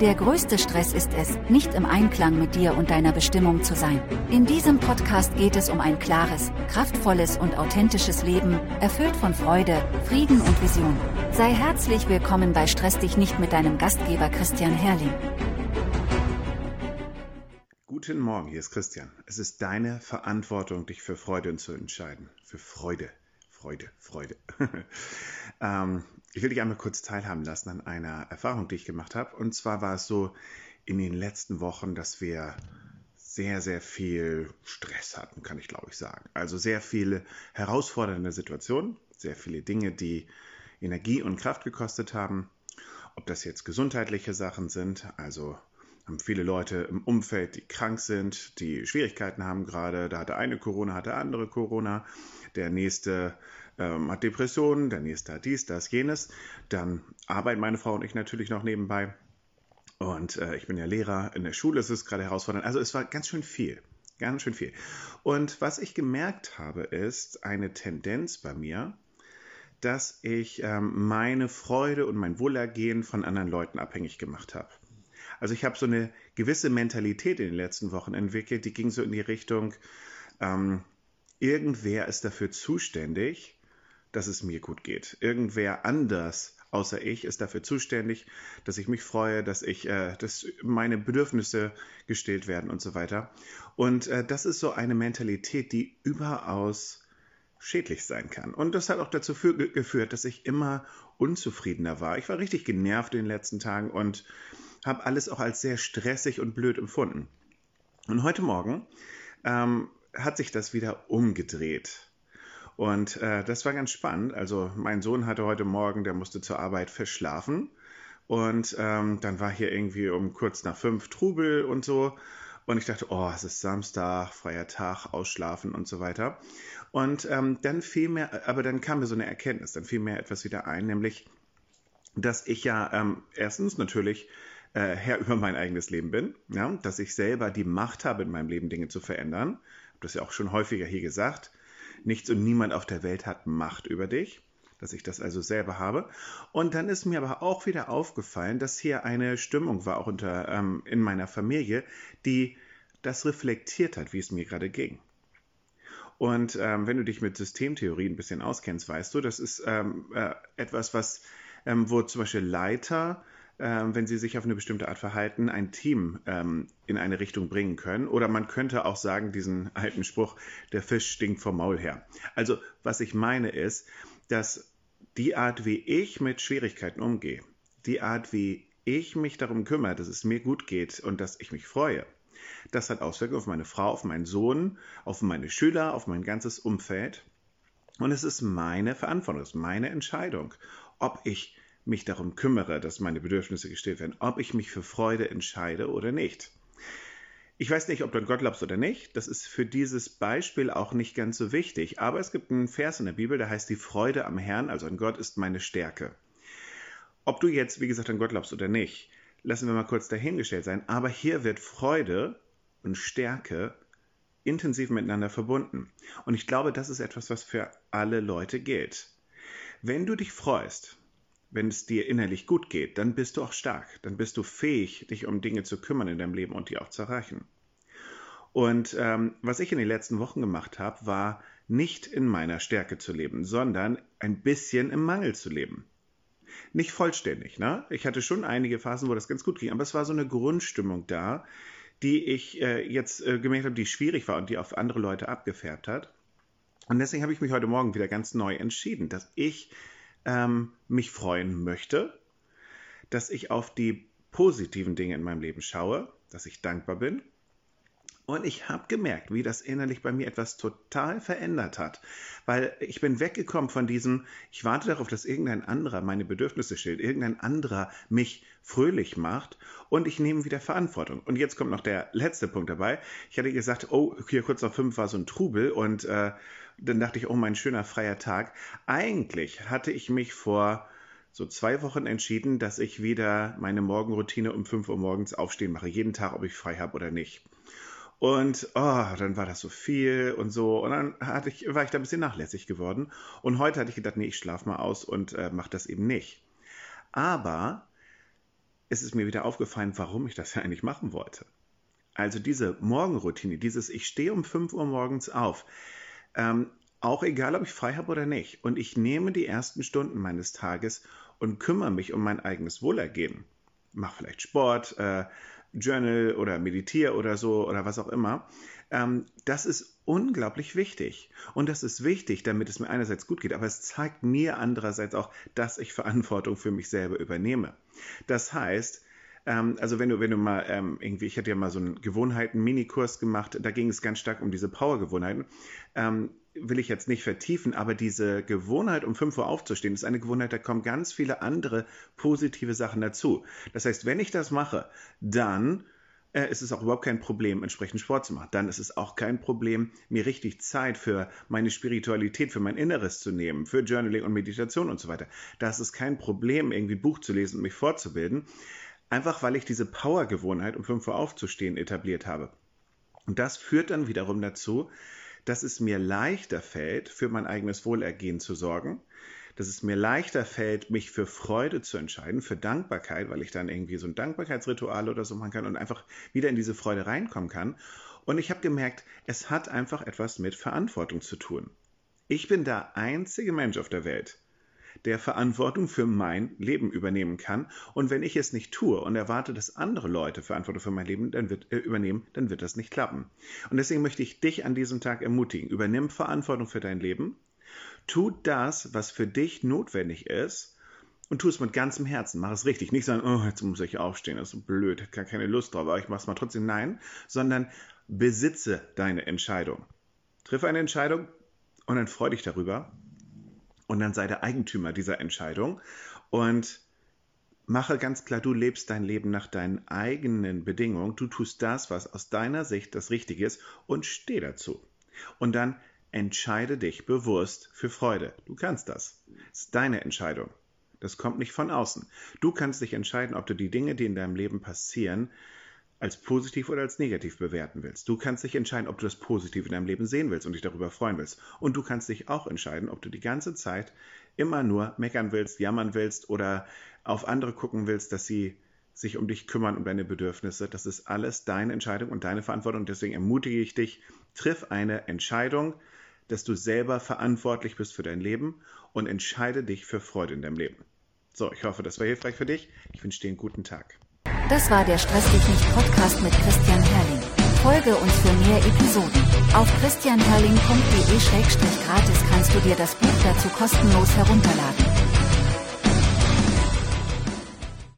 Der größte Stress ist es, nicht im Einklang mit dir und deiner Bestimmung zu sein. In diesem Podcast geht es um ein klares, kraftvolles und authentisches Leben, erfüllt von Freude, Frieden und Vision. Sei herzlich willkommen bei Stress dich nicht mit deinem Gastgeber Christian Herrling. Guten Morgen, hier ist Christian. Es ist deine Verantwortung, dich für Freude zu entscheiden. Für Freude. Freude, Freude. ähm, ich will dich einmal kurz teilhaben lassen an einer Erfahrung, die ich gemacht habe. Und zwar war es so in den letzten Wochen, dass wir sehr, sehr viel Stress hatten, kann ich glaube ich sagen. Also sehr viele herausfordernde Situationen, sehr viele Dinge, die Energie und Kraft gekostet haben. Ob das jetzt gesundheitliche Sachen sind, also haben viele Leute im Umfeld, die krank sind, die Schwierigkeiten haben gerade. Da hatte eine Corona, hatte andere Corona. Der nächste ähm, hat Depressionen, der nächste hat dies, das, jenes. Dann arbeiten meine Frau und ich natürlich noch nebenbei. Und äh, ich bin ja Lehrer in der Schule, es ist gerade herausfordernd. Also es war ganz schön viel. Ganz schön viel. Und was ich gemerkt habe, ist eine Tendenz bei mir, dass ich ähm, meine Freude und mein Wohlergehen von anderen Leuten abhängig gemacht habe. Also ich habe so eine gewisse Mentalität in den letzten Wochen entwickelt, die ging so in die Richtung, ähm, irgendwer ist dafür zuständig, dass es mir gut geht. Irgendwer anders außer ich ist dafür zuständig, dass ich mich freue, dass ich, äh, dass meine Bedürfnisse gestillt werden und so weiter. Und äh, das ist so eine Mentalität, die überaus schädlich sein kann. Und das hat auch dazu geführt, dass ich immer unzufriedener war. Ich war richtig genervt in den letzten Tagen und habe alles auch als sehr stressig und blöd empfunden. Und heute Morgen ähm, hat sich das wieder umgedreht. Und äh, das war ganz spannend. Also mein Sohn hatte heute Morgen, der musste zur Arbeit verschlafen. Und ähm, dann war hier irgendwie um kurz nach fünf Trubel und so. Und ich dachte, oh, es ist Samstag, freier Tag, ausschlafen und so weiter. Und ähm, dann fiel mir, aber dann kam mir so eine Erkenntnis, dann fiel mir etwas wieder ein, nämlich, dass ich ja ähm, erstens natürlich äh, Herr über mein eigenes Leben bin, ja, dass ich selber die Macht habe, in meinem Leben Dinge zu verändern. Ich habe das ja auch schon häufiger hier gesagt. Nichts und niemand auf der Welt hat Macht über dich, dass ich das also selber habe. Und dann ist mir aber auch wieder aufgefallen, dass hier eine Stimmung war, auch unter, ähm, in meiner Familie, die das reflektiert hat, wie es mir gerade ging. Und ähm, wenn du dich mit Systemtheorie ein bisschen auskennst, weißt du, das ist ähm, äh, etwas, was, ähm, wo zum Beispiel Leiter wenn sie sich auf eine bestimmte Art verhalten, ein Team ähm, in eine Richtung bringen können. Oder man könnte auch sagen, diesen alten Spruch, der Fisch stinkt vom Maul her. Also was ich meine ist, dass die Art, wie ich mit Schwierigkeiten umgehe, die Art, wie ich mich darum kümmere, dass es mir gut geht und dass ich mich freue, das hat Auswirkungen auf meine Frau, auf meinen Sohn, auf meine Schüler, auf mein ganzes Umfeld. Und es ist meine Verantwortung, es ist meine Entscheidung, ob ich mich darum kümmere, dass meine Bedürfnisse gestillt werden, ob ich mich für Freude entscheide oder nicht. Ich weiß nicht, ob du an Gott glaubst oder nicht. Das ist für dieses Beispiel auch nicht ganz so wichtig. Aber es gibt einen Vers in der Bibel, der heißt, die Freude am Herrn, also an Gott, ist meine Stärke. Ob du jetzt, wie gesagt, an Gott glaubst oder nicht, lassen wir mal kurz dahingestellt sein. Aber hier wird Freude und Stärke intensiv miteinander verbunden. Und ich glaube, das ist etwas, was für alle Leute gilt. Wenn du dich freust, wenn es dir innerlich gut geht, dann bist du auch stark, dann bist du fähig, dich um Dinge zu kümmern in deinem Leben und die auch zu erreichen. Und ähm, was ich in den letzten Wochen gemacht habe, war nicht in meiner Stärke zu leben, sondern ein bisschen im Mangel zu leben. Nicht vollständig, ne? Ich hatte schon einige Phasen, wo das ganz gut ging, aber es war so eine Grundstimmung da, die ich äh, jetzt äh, gemerkt habe, die schwierig war und die auf andere Leute abgefärbt hat. Und deswegen habe ich mich heute Morgen wieder ganz neu entschieden, dass ich ähm, mich freuen möchte, dass ich auf die positiven Dinge in meinem Leben schaue, dass ich dankbar bin. Und ich habe gemerkt, wie das innerlich bei mir etwas total verändert hat. Weil ich bin weggekommen von diesem, ich warte darauf, dass irgendein anderer meine Bedürfnisse stellt, irgendein anderer mich fröhlich macht und ich nehme wieder Verantwortung. Und jetzt kommt noch der letzte Punkt dabei. Ich hatte gesagt, oh, hier kurz nach fünf war so ein Trubel und äh, dann dachte ich, oh, mein schöner freier Tag. Eigentlich hatte ich mich vor so zwei Wochen entschieden, dass ich wieder meine Morgenroutine um 5 Uhr morgens aufstehen mache. Jeden Tag, ob ich frei habe oder nicht. Und oh, dann war das so viel und so. Und dann hatte ich, war ich da ein bisschen nachlässig geworden. Und heute hatte ich gedacht, nee, ich schlafe mal aus und äh, mache das eben nicht. Aber ist es mir wieder aufgefallen, warum ich das ja eigentlich machen wollte. Also diese Morgenroutine, dieses Ich stehe um 5 Uhr morgens auf, ähm, auch egal, ob ich frei habe oder nicht. Und ich nehme die ersten Stunden meines Tages und kümmere mich um mein eigenes Wohlergehen. Mach vielleicht Sport, äh, Journal oder meditiere oder so oder was auch immer. Ähm, das ist unglaublich wichtig. Und das ist wichtig, damit es mir einerseits gut geht, aber es zeigt mir andererseits auch, dass ich Verantwortung für mich selber übernehme. Das heißt, ähm, also wenn du, wenn du mal ähm, irgendwie, ich hatte ja mal so einen Gewohnheiten-Minikurs gemacht, da ging es ganz stark um diese Power-Gewohnheiten. Will ich jetzt nicht vertiefen, aber diese Gewohnheit, um 5 Uhr aufzustehen, ist eine Gewohnheit, da kommen ganz viele andere positive Sachen dazu. Das heißt, wenn ich das mache, dann äh, ist es auch überhaupt kein Problem, entsprechend Sport zu machen. Dann ist es auch kein Problem, mir richtig Zeit für meine Spiritualität, für mein Inneres zu nehmen, für Journaling und Meditation und so weiter. Das ist kein Problem, irgendwie Buch zu lesen und mich fortzubilden. Einfach weil ich diese Power-Gewohnheit, um 5 Uhr aufzustehen, etabliert habe. Und das führt dann wiederum dazu, dass es mir leichter fällt, für mein eigenes Wohlergehen zu sorgen, dass es mir leichter fällt, mich für Freude zu entscheiden, für Dankbarkeit, weil ich dann irgendwie so ein Dankbarkeitsritual oder so machen kann und einfach wieder in diese Freude reinkommen kann. Und ich habe gemerkt, es hat einfach etwas mit Verantwortung zu tun. Ich bin der einzige Mensch auf der Welt, der Verantwortung für mein Leben übernehmen kann. Und wenn ich es nicht tue und erwarte, dass andere Leute Verantwortung für mein Leben dann wird, äh, übernehmen, dann wird das nicht klappen. Und deswegen möchte ich dich an diesem Tag ermutigen. Übernimm Verantwortung für dein Leben. Tu das, was für dich notwendig ist. Und tu es mit ganzem Herzen. Mach es richtig. Nicht sagen, oh, jetzt muss ich aufstehen, das ist so blöd, ich habe keine Lust drauf, aber ich mache es mal trotzdem. Nein, sondern besitze deine Entscheidung. Triff eine Entscheidung und dann freu dich darüber und dann sei der Eigentümer dieser Entscheidung und mache ganz klar, du lebst dein Leben nach deinen eigenen Bedingungen, du tust das, was aus deiner Sicht das Richtige ist und steh dazu. Und dann entscheide dich bewusst für Freude. Du kannst das. Das ist deine Entscheidung. Das kommt nicht von außen. Du kannst dich entscheiden, ob du die Dinge, die in deinem Leben passieren, als positiv oder als negativ bewerten willst. Du kannst dich entscheiden, ob du das Positiv in deinem Leben sehen willst und dich darüber freuen willst. Und du kannst dich auch entscheiden, ob du die ganze Zeit immer nur meckern willst, jammern willst oder auf andere gucken willst, dass sie sich um dich kümmern, um deine Bedürfnisse. Das ist alles deine Entscheidung und deine Verantwortung. Deswegen ermutige ich dich, triff eine Entscheidung, dass du selber verantwortlich bist für dein Leben und entscheide dich für Freude in deinem Leben. So, ich hoffe, das war hilfreich für dich. Ich wünsche dir einen guten Tag. Das war der Stress dich nicht Podcast mit Christian Herrling. Folge uns für mehr Episoden. Auf christianherrling.de-gratis kannst du dir das Buch dazu kostenlos herunterladen.